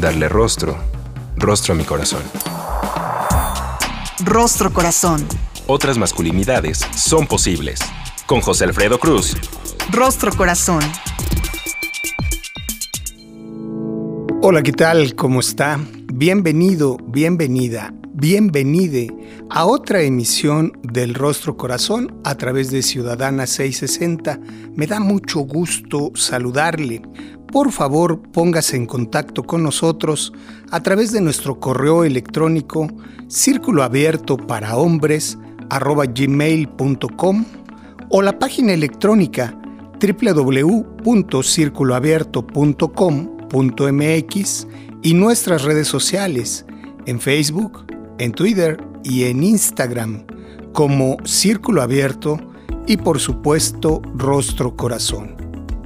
darle rostro, rostro a mi corazón. Rostro Corazón. Otras masculinidades son posibles. Con José Alfredo Cruz. Rostro Corazón. Hola, ¿qué tal? ¿Cómo está? Bienvenido, bienvenida, bienvenide a otra emisión del Rostro Corazón a través de Ciudadana 660. Me da mucho gusto saludarle por favor póngase en contacto con nosotros a través de nuestro correo electrónico círculo abierto para hombres gmail.com o la página electrónica www.circuloabierto.com.mx y nuestras redes sociales en Facebook, en Twitter y en Instagram como Círculo Abierto y por supuesto Rostro Corazón.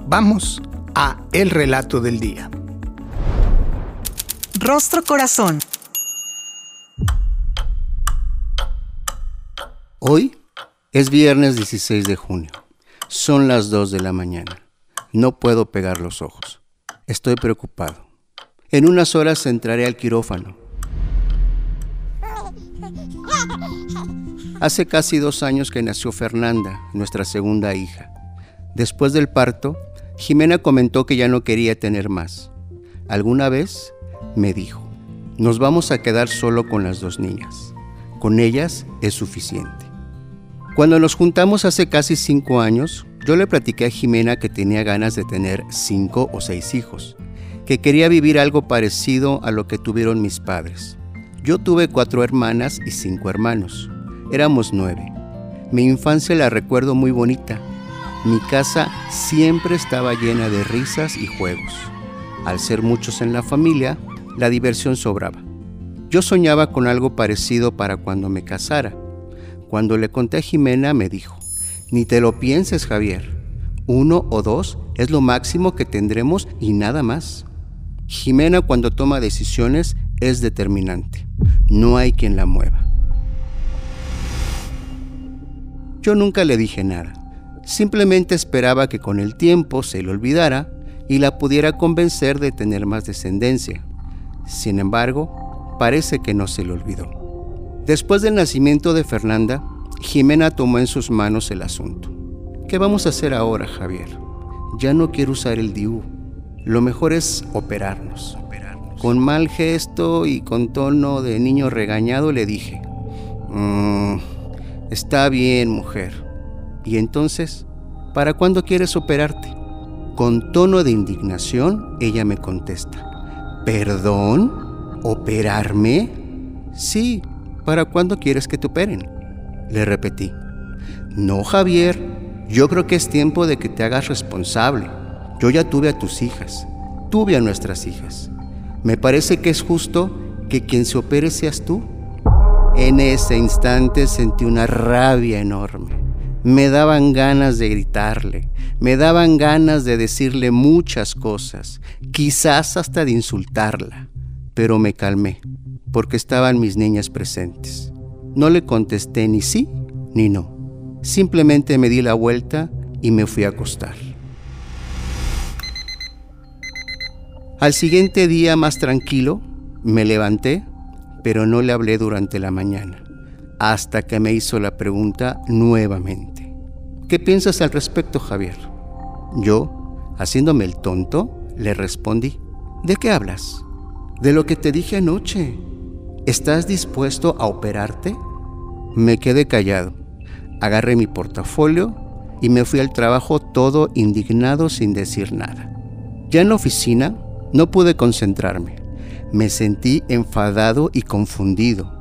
Vamos a El Relato del Día. Rostro Corazón. Hoy es viernes 16 de junio. Son las 2 de la mañana. No puedo pegar los ojos. Estoy preocupado. En unas horas entraré al quirófano. Hace casi dos años que nació Fernanda, nuestra segunda hija. Después del parto, Jimena comentó que ya no quería tener más. Alguna vez me dijo, nos vamos a quedar solo con las dos niñas. Con ellas es suficiente. Cuando nos juntamos hace casi cinco años, yo le platiqué a Jimena que tenía ganas de tener cinco o seis hijos, que quería vivir algo parecido a lo que tuvieron mis padres. Yo tuve cuatro hermanas y cinco hermanos. Éramos nueve. Mi infancia la recuerdo muy bonita, mi casa siempre estaba llena de risas y juegos. Al ser muchos en la familia, la diversión sobraba. Yo soñaba con algo parecido para cuando me casara. Cuando le conté a Jimena me dijo, ni te lo pienses Javier, uno o dos es lo máximo que tendremos y nada más. Jimena cuando toma decisiones es determinante, no hay quien la mueva. Yo nunca le dije nada Simplemente esperaba que con el tiempo se le olvidara y la pudiera convencer de tener más descendencia. Sin embargo, parece que no se le olvidó. Después del nacimiento de Fernanda, Jimena tomó en sus manos el asunto. ¿Qué vamos a hacer ahora, Javier? Ya no quiero usar el DIU. Lo mejor es operarnos. Con mal gesto y con tono de niño regañado le dije, mm, está bien, mujer, y entonces, ¿para cuándo quieres operarte? Con tono de indignación, ella me contesta, ¿perdón? ¿Operarme? Sí, ¿para cuándo quieres que te operen? Le repetí, no Javier, yo creo que es tiempo de que te hagas responsable. Yo ya tuve a tus hijas, tuve a nuestras hijas. Me parece que es justo que quien se opere seas tú. En ese instante sentí una rabia enorme. Me daban ganas de gritarle, me daban ganas de decirle muchas cosas, quizás hasta de insultarla, pero me calmé, porque estaban mis niñas presentes. No le contesté ni sí ni no. Simplemente me di la vuelta y me fui a acostar. Al siguiente día más tranquilo, me levanté, pero no le hablé durante la mañana, hasta que me hizo la pregunta nuevamente. ¿Qué piensas al respecto, Javier? Yo, haciéndome el tonto, le respondí, ¿de qué hablas? De lo que te dije anoche. ¿Estás dispuesto a operarte? Me quedé callado. Agarré mi portafolio y me fui al trabajo todo indignado sin decir nada. Ya en la oficina no pude concentrarme. Me sentí enfadado y confundido.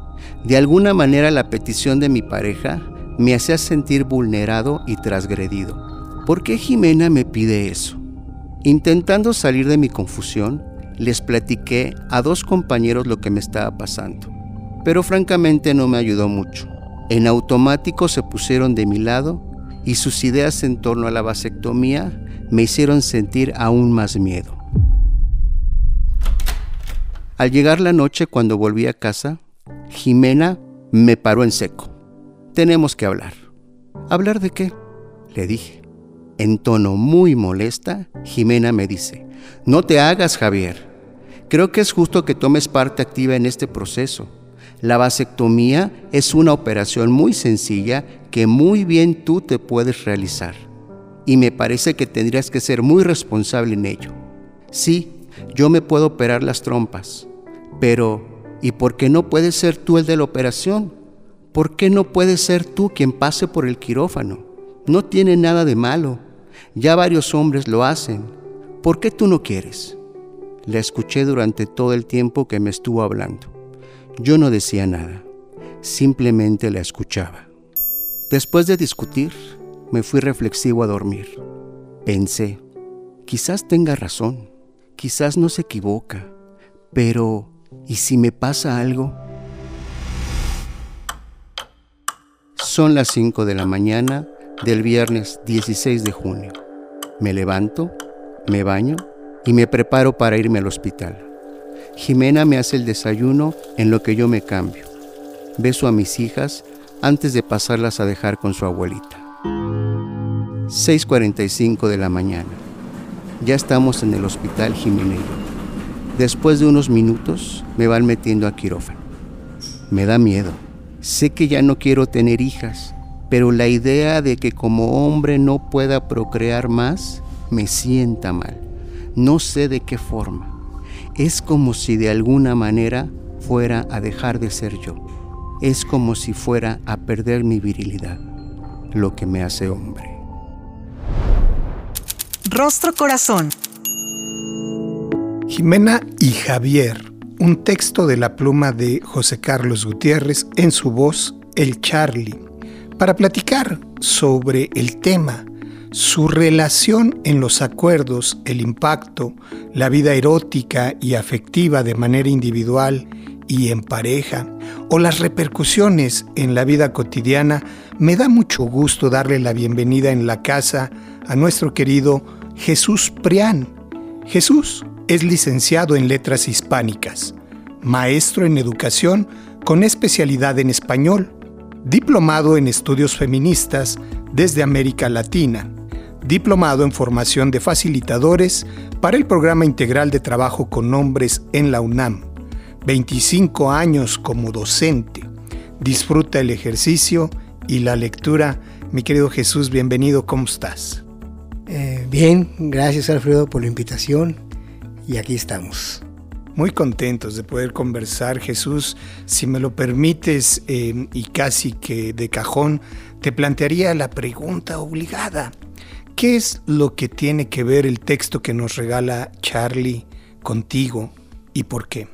De alguna manera la petición de mi pareja me hacía sentir vulnerado y transgredido. ¿Por qué Jimena me pide eso? Intentando salir de mi confusión, les platiqué a dos compañeros lo que me estaba pasando, pero francamente no me ayudó mucho. En automático se pusieron de mi lado y sus ideas en torno a la vasectomía me hicieron sentir aún más miedo. Al llegar la noche cuando volví a casa, Jimena me paró en seco. Tenemos que hablar. ¿Hablar de qué? Le dije. En tono muy molesta, Jimena me dice, no te hagas, Javier. Creo que es justo que tomes parte activa en este proceso. La vasectomía es una operación muy sencilla que muy bien tú te puedes realizar. Y me parece que tendrías que ser muy responsable en ello. Sí, yo me puedo operar las trompas, pero ¿y por qué no puedes ser tú el de la operación? ¿Por qué no puedes ser tú quien pase por el quirófano? No tiene nada de malo. Ya varios hombres lo hacen. ¿Por qué tú no quieres? La escuché durante todo el tiempo que me estuvo hablando. Yo no decía nada, simplemente la escuchaba. Después de discutir, me fui reflexivo a dormir. Pensé, quizás tenga razón, quizás no se equivoca, pero ¿y si me pasa algo? Son las 5 de la mañana del viernes 16 de junio. Me levanto, me baño y me preparo para irme al hospital. Jimena me hace el desayuno en lo que yo me cambio. Beso a mis hijas antes de pasarlas a dejar con su abuelita. 6.45 de la mañana. Ya estamos en el hospital Jimena Después de unos minutos me van metiendo a quirófano. Me da miedo. Sé que ya no quiero tener hijas, pero la idea de que como hombre no pueda procrear más me sienta mal. No sé de qué forma. Es como si de alguna manera fuera a dejar de ser yo. Es como si fuera a perder mi virilidad, lo que me hace hombre. Rostro Corazón. Jimena y Javier un texto de la pluma de José Carlos Gutiérrez en su voz El Charlie, para platicar sobre el tema, su relación en los acuerdos, el impacto, la vida erótica y afectiva de manera individual y en pareja, o las repercusiones en la vida cotidiana, me da mucho gusto darle la bienvenida en la casa a nuestro querido Jesús Prián. Jesús, es licenciado en Letras Hispánicas, maestro en Educación con especialidad en Español, diplomado en Estudios Feministas desde América Latina, diplomado en Formación de Facilitadores para el Programa Integral de Trabajo con Hombres en la UNAM, 25 años como docente. Disfruta el ejercicio y la lectura. Mi querido Jesús, bienvenido, ¿cómo estás? Eh, bien, gracias Alfredo por la invitación y aquí estamos. Muy contentos de poder conversar, Jesús. Si me lo permites, eh, y casi que de cajón, te plantearía la pregunta obligada. ¿Qué es lo que tiene que ver el texto que nos regala Charlie contigo y por qué?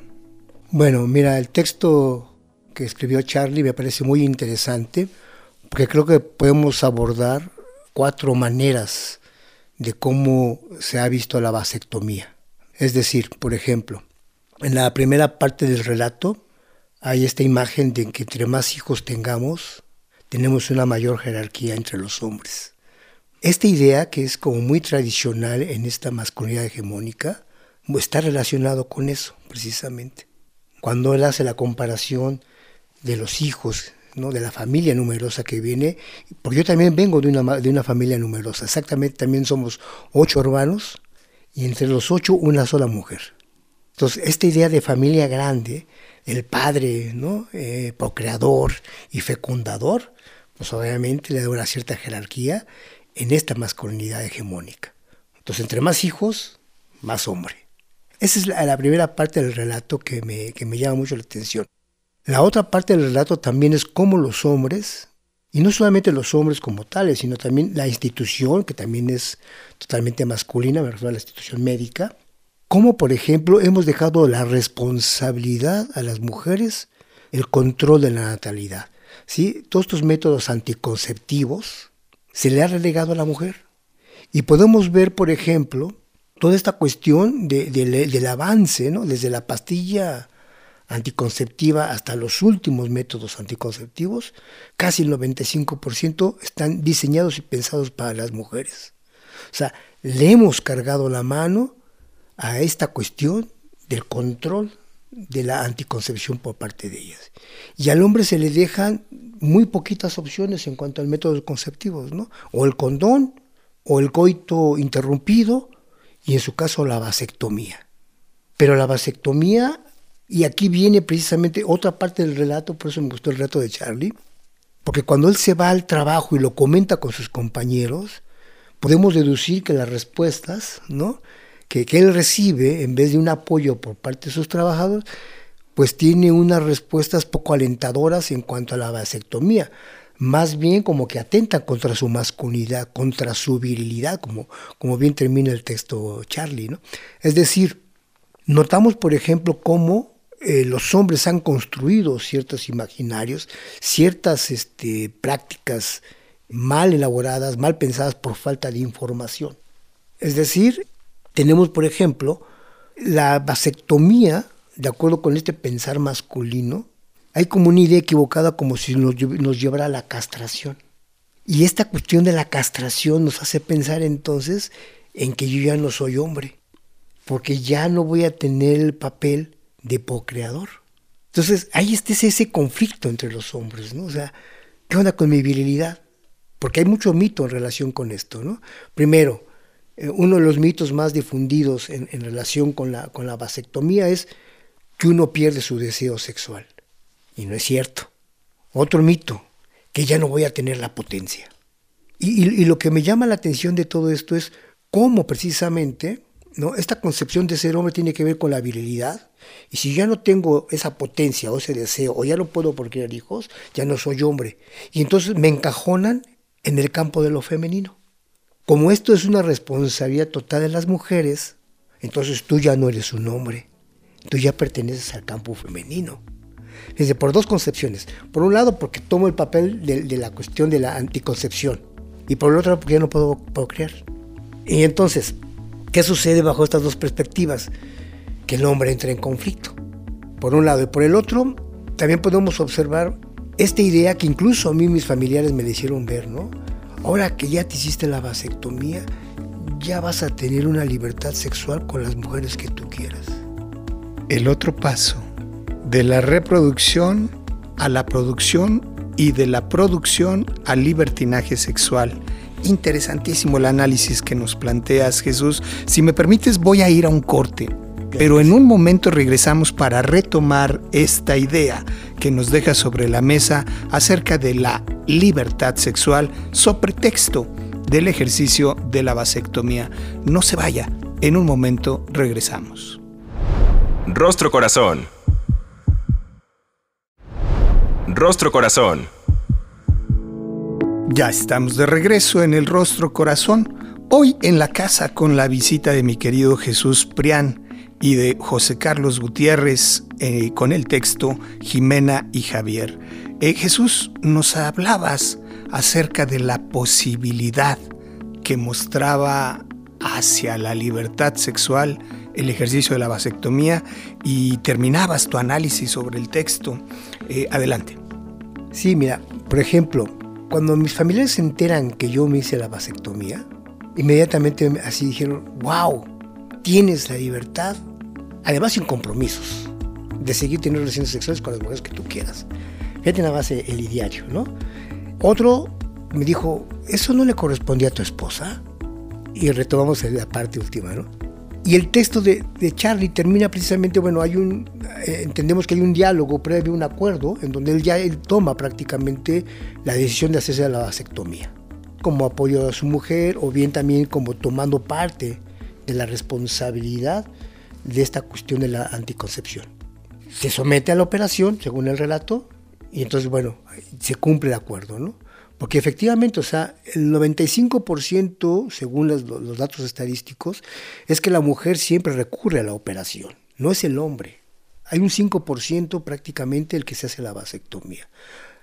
Bueno, mira, el texto que escribió Charlie me parece muy interesante porque creo que podemos abordar cuatro maneras de cómo se ha visto la vasectomía. Es decir, por ejemplo, en la primera parte del relato hay esta imagen de que entre más hijos tengamos, tenemos una mayor jerarquía entre los hombres. Esta idea, que es como muy tradicional en esta masculinidad hegemónica, está relacionado con eso, precisamente. Cuando él hace la comparación de los hijos, ¿no? de la familia numerosa que viene, porque yo también vengo de una, de una familia numerosa, exactamente también somos ocho hermanos, y entre los ocho una sola mujer. Entonces, esta idea de familia grande, el padre, ¿no? Eh, procreador y fecundador, pues obviamente le da una cierta jerarquía en esta masculinidad hegemónica. Entonces, entre más hijos, más hombre. Esa es la, primera parte del relato que me, que me llama mucho la atención. La otra parte del relato también es cómo los hombres y no solamente los hombres como tales, sino también la institución, que también es totalmente masculina, me refiero a la institución médica. Como, por ejemplo, hemos dejado la responsabilidad a las mujeres el control de la natalidad. ¿sí? Todos estos métodos anticonceptivos se le ha relegado a la mujer. Y podemos ver, por ejemplo, toda esta cuestión del avance, ¿no? desde la pastilla anticonceptiva hasta los últimos métodos anticonceptivos, casi el 95% están diseñados y pensados para las mujeres. O sea, le hemos cargado la mano a esta cuestión del control de la anticoncepción por parte de ellas. Y al hombre se le dejan muy poquitas opciones en cuanto al método conceptivos, ¿no? O el condón, o el coito interrumpido, y en su caso la vasectomía. Pero la vasectomía y aquí viene precisamente otra parte del relato, por eso me gustó el relato de Charlie, porque cuando él se va al trabajo y lo comenta con sus compañeros, podemos deducir que las respuestas ¿no? que, que él recibe, en vez de un apoyo por parte de sus trabajadores, pues tiene unas respuestas poco alentadoras en cuanto a la vasectomía, más bien como que atentan contra su masculinidad, contra su virilidad, como, como bien termina el texto Charlie. ¿no? Es decir, notamos, por ejemplo, cómo eh, los hombres han construido ciertos imaginarios, ciertas este, prácticas mal elaboradas, mal pensadas por falta de información. Es decir, tenemos, por ejemplo, la vasectomía, de acuerdo con este pensar masculino, hay como una idea equivocada como si nos, nos llevara a la castración. Y esta cuestión de la castración nos hace pensar entonces en que yo ya no soy hombre, porque ya no voy a tener el papel de creador Entonces, ahí está ese conflicto entre los hombres, ¿no? O sea, ¿qué onda con mi virilidad? Porque hay mucho mito en relación con esto, ¿no? Primero, eh, uno de los mitos más difundidos en, relación con la, con la vasectomía es que uno pierde su deseo sexual. Y no es cierto. Otro mito, que ya no voy a tener la potencia. y lo que me llama la atención de todo esto es cómo precisamente ¿no? Esta concepción de ser hombre tiene que ver con la virilidad. Y si ya no tengo esa potencia o ese deseo, o ya no puedo procrear hijos, ya no soy hombre. Y entonces me encajonan en el campo de lo femenino. Como esto es una responsabilidad total de las mujeres, entonces tú ya no eres un hombre. Tú ya perteneces al campo femenino. Desde por dos concepciones. Por un lado, porque tomo el papel de, la cuestión de la anticoncepción. Y por el otro, porque ya no puedo procrear. Y entonces, ¿Qué sucede bajo estas dos perspectivas? Que el hombre entra en conflicto, por un lado. Y por el otro, también podemos observar esta idea que incluso a mí mis familiares me le hicieron ver, ¿no? Ahora que ya te hiciste la vasectomía, ya vas a tener una libertad sexual con las mujeres que tú quieras. El otro paso, de la reproducción a la producción y de la producción al libertinaje sexual interesantísimo el análisis que nos planteas, Jesús. Si me permites, voy a ir a un corte, pero en un momento regresamos para retomar esta idea que nos deja sobre la mesa acerca de la libertad sexual sobre texto del ejercicio de la vasectomía. No se vaya, en un momento regresamos. Rostro Corazón. Rostro Corazón. Ya estamos de regreso en el rostro corazón, hoy en la casa con la visita de mi querido Jesús Prián y de José Carlos Gutiérrez eh, con el texto Jimena y Javier. Eh, Jesús, nos hablabas acerca de la posibilidad que mostraba hacia la libertad sexual el ejercicio de la vasectomía y terminabas tu análisis sobre el texto. Eh, adelante. Sí, mira, por ejemplo, cuando mis familiares se enteran que yo me hice la vasectomía, inmediatamente así dijeron, wow, tienes la libertad, además sin compromisos, de seguir teniendo relaciones sexuales con las mujeres que tú quieras. Fíjate nada más el, ideario, ¿no? Otro me dijo, ¿eso no le correspondía a tu esposa? Y retomamos la parte última, ¿no? Y el texto de, Charlie termina precisamente, bueno, hay un, eh, entendemos que hay un diálogo previo, un acuerdo, en donde él ya él toma prácticamente la decisión de hacerse la vasectomía, como apoyo a su mujer o bien también como tomando parte de la responsabilidad de esta cuestión de la anticoncepción. Se somete a la operación, según el relato, y entonces, bueno, se cumple el acuerdo, ¿no? Porque efectivamente, o sea, el 95%, según los, datos estadísticos, es que la mujer siempre recurre a la operación, no es el hombre. Hay un 5% prácticamente el que se hace la vasectomía.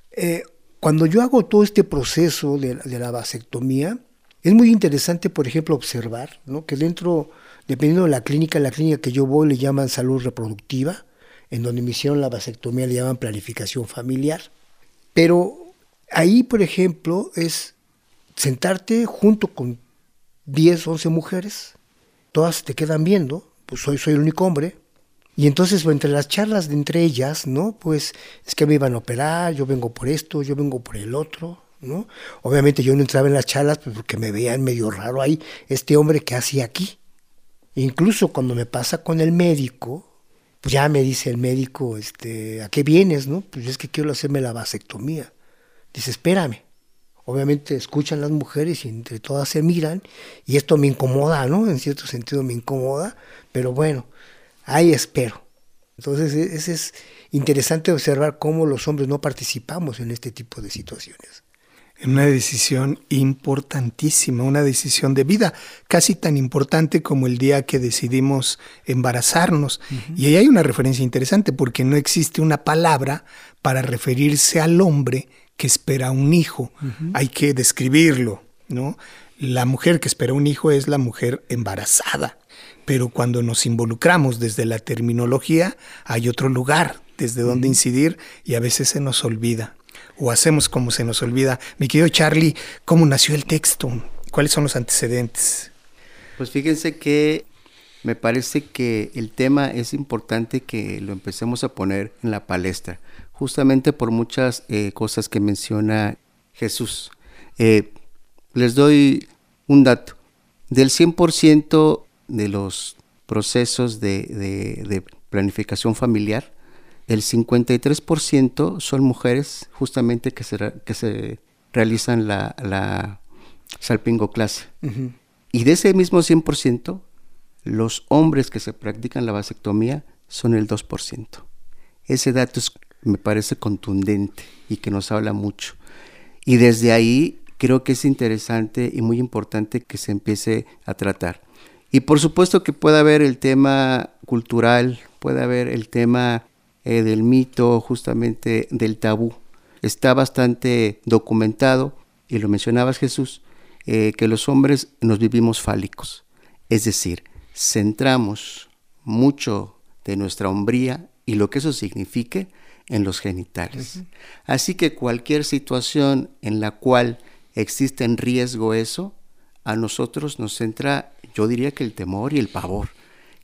Eh, cuando yo hago todo este proceso de, la vasectomía, es muy interesante, por ejemplo, observar ¿no? que dentro dependiendo de la clínica, la clínica que yo voy le llaman salud reproductiva, en donde me hicieron la vasectomía le llaman planificación familiar. Pero ahí, por ejemplo, es sentarte junto con 10, 11 mujeres, todas te quedan viendo, pues soy, soy el único hombre, y entonces, entre las charlas de entre ellas, ¿no? Pues es que me iban a operar, yo vengo por esto, yo vengo por el otro, ¿no? Obviamente yo no entraba en las charlas pues, porque me veían medio raro ahí, este hombre que hacía aquí. Incluso cuando me pasa con el médico, pues ya me dice el médico, este, ¿a qué vienes, no? Pues es que quiero hacerme la vasectomía. Dice, espérame. Obviamente escuchan las mujeres y entre todas se miran y esto me incomoda, ¿no? En cierto sentido me incomoda, pero bueno, ahí espero. Entonces e-, es, es interesante observar cómo los hombres no participamos en este tipo de situaciones. En una decisión importantísima, una decisión de vida, casi tan importante como el día que decidimos embarazarnos. Y ahí hay una referencia interesante porque no existe una palabra para referirse al hombre que espera un hijo. Hay que describirlo, ¿no? La mujer que espera un hijo es la mujer embarazada pero cuando nos involucramos desde la terminología hay otro lugar desde donde incidir y a veces se nos olvida o hacemos como se nos olvida. Mi querido Charlie, ¿cómo nació el texto? ¿Cuáles son los antecedentes? Pues fíjense que me parece que el tema es importante que lo empecemos a poner en la palestra, justamente por muchas eh, cosas que menciona Jesús. Eh, les doy un dato. Del 100% de los procesos de, planificación familiar, el 53% son mujeres justamente que se, que se realizan la, la salpingoclasia. Y de ese mismo 100%, los hombres que se practican la vasectomía son el 2%. Ese dato me parece contundente y que nos habla mucho. Y desde ahí creo que es interesante y muy importante que se empiece a tratar. Y por supuesto que puede haber el tema cultural, puede haber el tema eh, del mito, justamente del tabú. Está bastante documentado, y lo mencionabas Jesús, eh, que los hombres nos vivimos fálicos. Es decir, centramos mucho de nuestra hombría y lo que eso signifique en los genitales. Así que cualquier situación en la cual existe en riesgo eso, a nosotros nos centra yo diría que el temor y el pavor.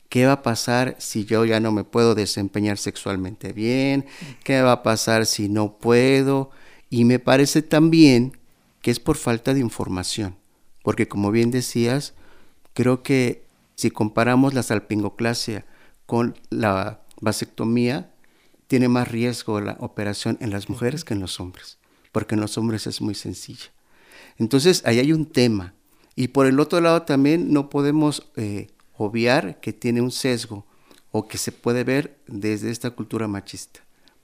¿Qué va a pasar si yo ya no me puedo desempeñar sexualmente bien? ¿Qué va a pasar si no puedo? Y me parece también que es por falta de información, porque como bien decías, creo que si comparamos la salpingoclasia con la vasectomía, tiene más riesgo la operación en las mujeres que en los hombres, porque en los hombres es muy sencilla. Entonces, ahí hay un tema y por el otro lado también no podemos eh, obviar que tiene un sesgo o que se puede ver desde esta cultura machista,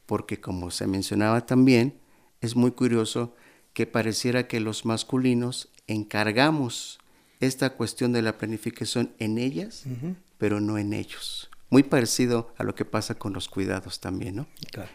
porque como se mencionaba también, es muy curioso que pareciera que los masculinos encargamos esta cuestión de la planificación en ellas, pero no en ellos. Muy parecido a lo que pasa con los cuidados también, ¿no?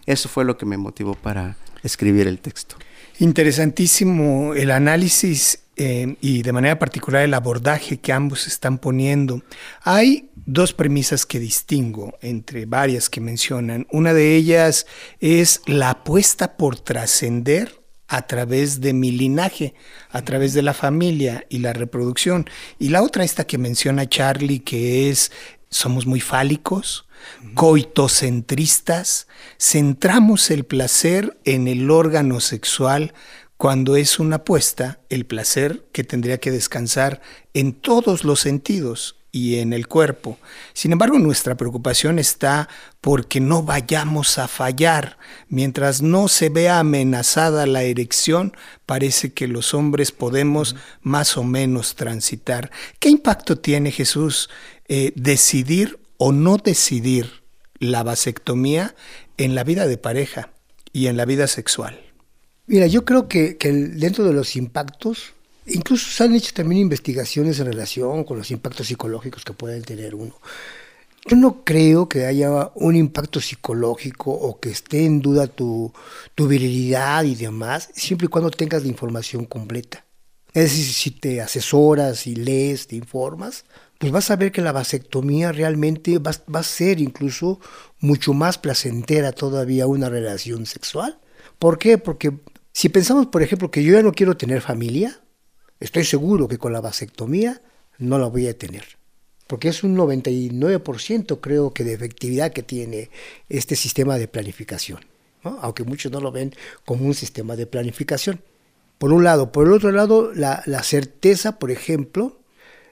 Eso fue lo que me motivó para escribir el texto. Interesantísimo el análisis eh, y de manera particular el abordaje que ambos están poniendo. Hay dos premisas que distingo entre varias que mencionan. Una de ellas es la apuesta por trascender a través de mi linaje, a través de la familia y la reproducción. Y la otra, esta que menciona Charlie, que es somos muy fálicos, coitocentristas, centramos el placer en el órgano sexual cuando es una apuesta, el placer que tendría que descansar en todos los sentidos y en el cuerpo. Sin embargo, nuestra preocupación está porque no vayamos a fallar. Mientras no se vea amenazada la erección, parece que los hombres podemos más o menos transitar. ¿Qué impacto tiene Jesús eh, decidir o no decidir la vasectomía en la vida de pareja y en la vida sexual? Mira, yo creo que, dentro de los impactos, incluso se han hecho también investigaciones en relación con los impactos psicológicos que pueden tener uno. Yo no creo que haya un impacto psicológico o que esté en duda tu, virilidad y demás, siempre y cuando tengas la información completa. Es decir, si te asesoras y lees, te informas, pues vas a ver que la vasectomía realmente va, a ser incluso mucho más placentera todavía una relación sexual. ¿Por qué? Porque si pensamos, por ejemplo, que yo ya no quiero tener familia, estoy seguro que con la vasectomía no la voy a tener. Porque es un 99% creo que de efectividad que tiene este sistema de planificación. Aunque muchos no lo ven como un sistema de planificación. Por un lado. Por el otro lado, la, la certeza, por ejemplo,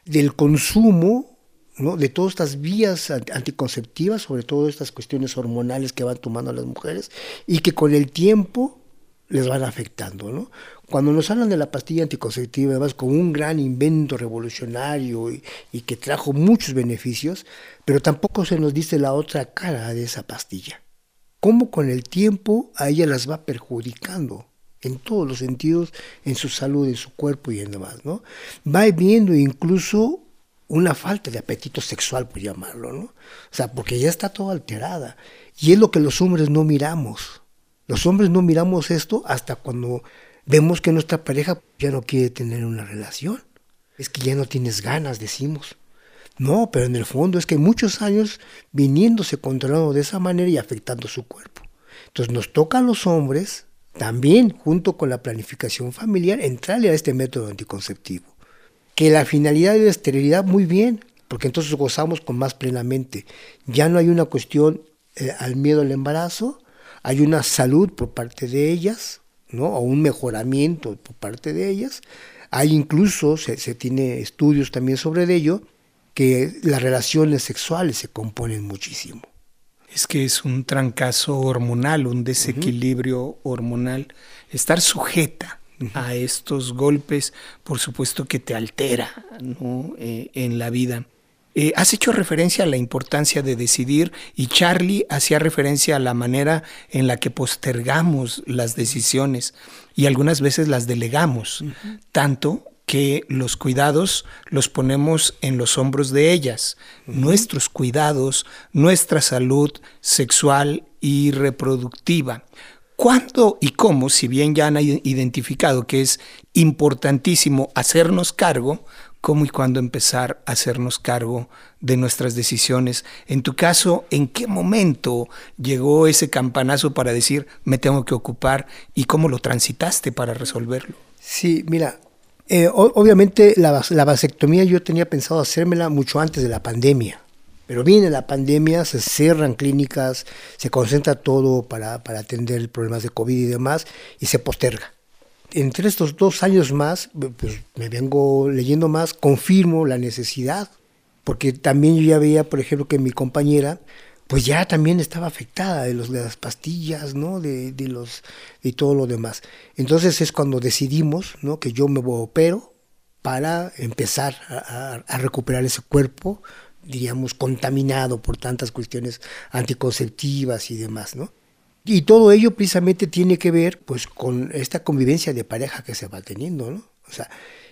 del consumo de todas estas vías anticonceptivas, sobre todo estas cuestiones hormonales que van tomando las mujeres, y que con el tiempo les van afectando. Cuando nos hablan de la pastilla anticonceptiva, además como un gran invento revolucionario y, y, que trajo muchos beneficios, pero tampoco se nos dice la otra cara de esa pastilla. Cómo con el tiempo a ella las va perjudicando en todos los sentidos, en su salud, en su cuerpo y en demás, ¿no? Va viendo incluso una falta de apetito sexual, por llamarlo, ¿no? O sea, porque ya está todo alterada. Y es lo que los hombres no miramos. Los hombres no miramos esto hasta cuando vemos que nuestra pareja ya no quiere tener una relación. Es que ya no tienes ganas, decimos. No, pero en el fondo es que muchos años viniéndose controlando de esa manera y afectando su cuerpo. Entonces nos toca a los hombres también, junto con la planificación familiar, entrarle a este método anticonceptivo. Que la finalidad de la esterilidad, muy bien, porque entonces gozamos con más plenamente. Ya no hay una cuestión eh, al miedo al embarazo, hay una salud por parte de ellas, ¿no? o un mejoramiento por parte de ellas. Hay incluso, se, se tiene estudios también sobre ello, que las relaciones sexuales se componen muchísimo es que es un trancazo hormonal, un desequilibrio uh -huh. hormonal. Estar sujeta uh -huh. a estos golpes, por supuesto que te altera ¿no? eh, en la vida. Eh, has hecho referencia a la importancia de decidir y Charlie hacía referencia a la manera en la que postergamos las decisiones y algunas veces las delegamos, uh -huh. tanto que los cuidados los ponemos en los hombros de ellas, uh -huh. nuestros cuidados, nuestra salud sexual y reproductiva. ¿Cuándo y cómo, si bien ya han identificado que es importantísimo hacernos cargo, cómo y cuándo empezar a hacernos cargo de nuestras decisiones? En tu caso, ¿en qué momento llegó ese campanazo para decir me tengo que ocupar y cómo lo transitaste para resolverlo? Sí, mira, eh, obviamente la, la, vasectomía yo tenía pensado hacérmela mucho antes de la pandemia, pero viene la pandemia, se cierran clínicas, se concentra todo para, para atender problemas de COVID y demás, y se posterga. Entre estos dos años más, pues me vengo leyendo más, confirmo la necesidad, porque también yo ya veía, por ejemplo, que mi compañera pues ya también estaba afectada de, los, de las pastillas, ¿no? De, de, los, y todo lo demás. Entonces es cuando decidimos, ¿no? Que yo me opero para empezar a, a, recuperar ese cuerpo, diríamos, contaminado por tantas cuestiones anticonceptivas y demás, ¿no? Y todo ello precisamente tiene que ver, pues, con esta convivencia de pareja que se va teniendo, ¿no? O sea,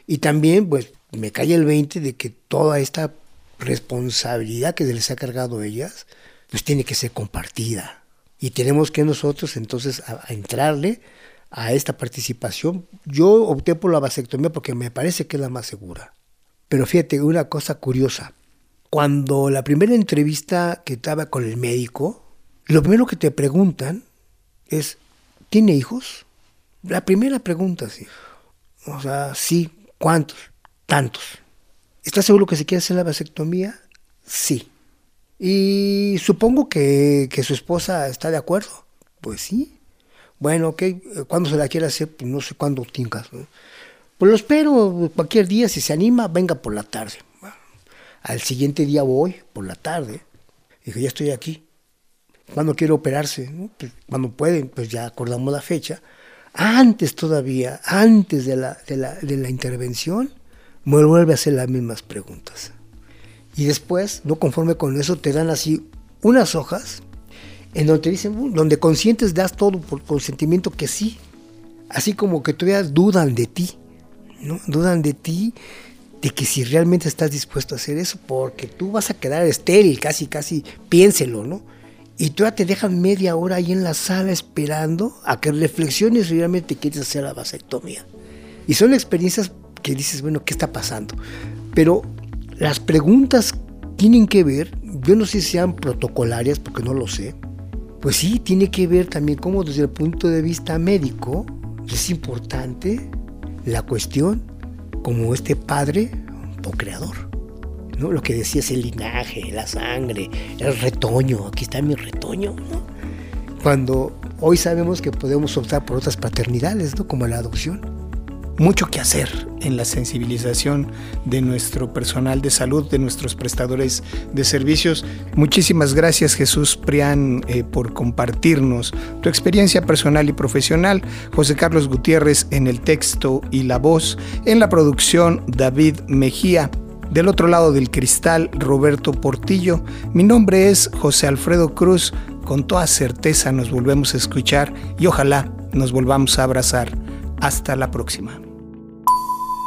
y también, pues, me cae el 20 de que toda esta responsabilidad que se les ha cargado a ellas, pues tiene que ser compartida. Y tenemos que nosotros entonces entrarle a esta participación. Yo opté por la vasectomía porque me parece que es la más segura. Pero fíjate, una cosa curiosa. Cuando la primera entrevista que estaba con el médico, lo primero que te preguntan es, ¿tiene hijos? La primera pregunta, sí. O sea, sí, ¿cuántos? Tantos. ¿Estás seguro que se quiere hacer la vasectomía? Sí. Y supongo que, que, su esposa está de acuerdo. Pues sí. Bueno, ok, ¿cuándo se la quiere hacer? Pues no sé cuándo tincas. ¿no? Pues lo espero cualquier día, si se anima, venga por la tarde. Al siguiente día voy, por la tarde. Dije, ya estoy aquí. ¿Cuándo quiere operarse? Pues cuando pueden, pues ya acordamos la fecha. Antes todavía, antes de la, de la, de la intervención, me vuelve a hacer las mismas preguntas. Y después, no conforme con eso, te dan así unas hojas en donde te dicen, donde conscientes das todo por consentimiento que sí. Así como que todavía dudan de ti, ¿no? Dudan de ti, de que si realmente estás dispuesto a hacer eso, porque tú vas a quedar estéril, casi, casi, piénselo, ¿no? Y todavía te dejan media hora ahí en la sala esperando a que reflexiones si realmente quieres hacer la vasectomía. Y son experiencias que dices, bueno, ¿qué está pasando? Pero las preguntas tienen que ver, yo no sé si sean protocolarias, porque no lo sé, pues sí, tiene que ver también cómo desde el punto de vista médico es importante la cuestión como este padre o creador. ¿no? Lo que decía es el linaje, la sangre, el retoño, aquí está mi retoño. ¿no? Cuando hoy sabemos que podemos optar por otras paternidades, ¿no? como la adopción mucho que hacer en la sensibilización de nuestro personal de salud, de nuestros prestadores de servicios. Muchísimas gracias Jesús Prián eh, por compartirnos tu experiencia personal y profesional. José Carlos Gutiérrez en el texto y la voz, en la producción David Mejía. Del otro lado del cristal, Roberto Portillo. Mi nombre es José Alfredo Cruz. Con toda certeza nos volvemos a escuchar y ojalá nos volvamos a abrazar. Hasta la próxima.